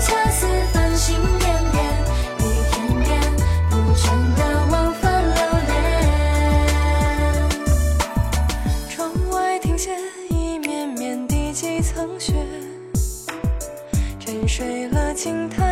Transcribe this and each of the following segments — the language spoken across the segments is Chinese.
恰似繁星点点你偏偏不倦地往返流连窗外听见雨绵绵第几层雪沉睡了青苔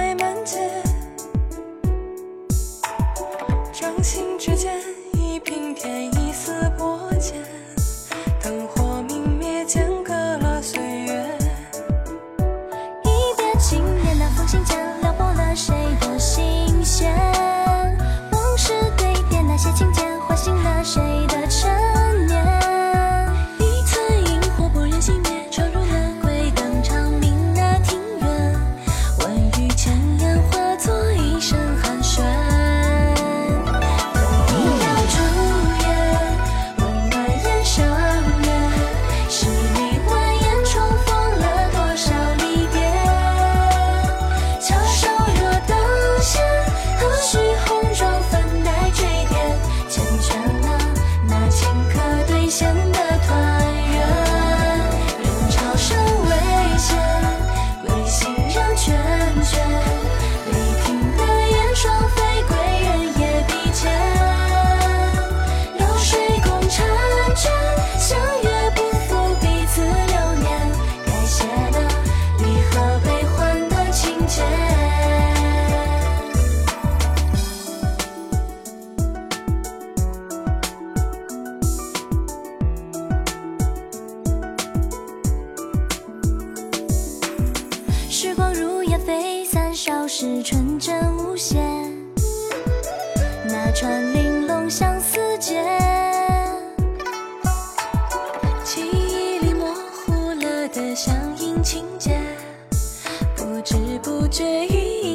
是纯真无邪，那串玲珑相思结，记忆里模糊了的相应情节，不知不觉已。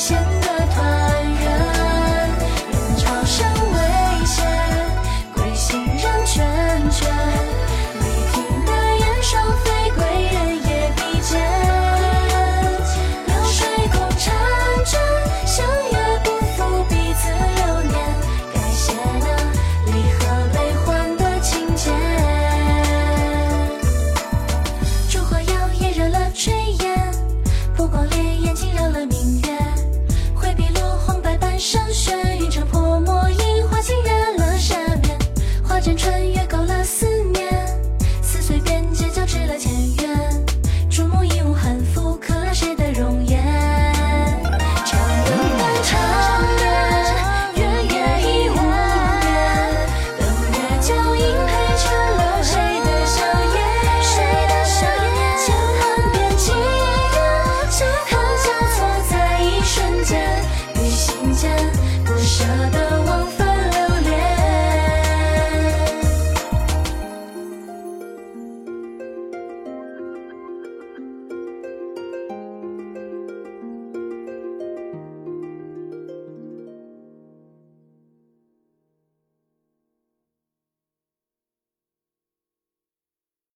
想